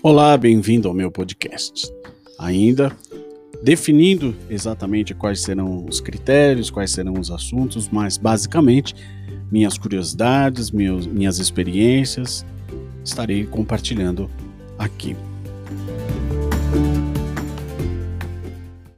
Olá, bem-vindo ao meu podcast. Ainda definindo exatamente quais serão os critérios, quais serão os assuntos, mas basicamente minhas curiosidades, meus, minhas experiências, estarei compartilhando aqui.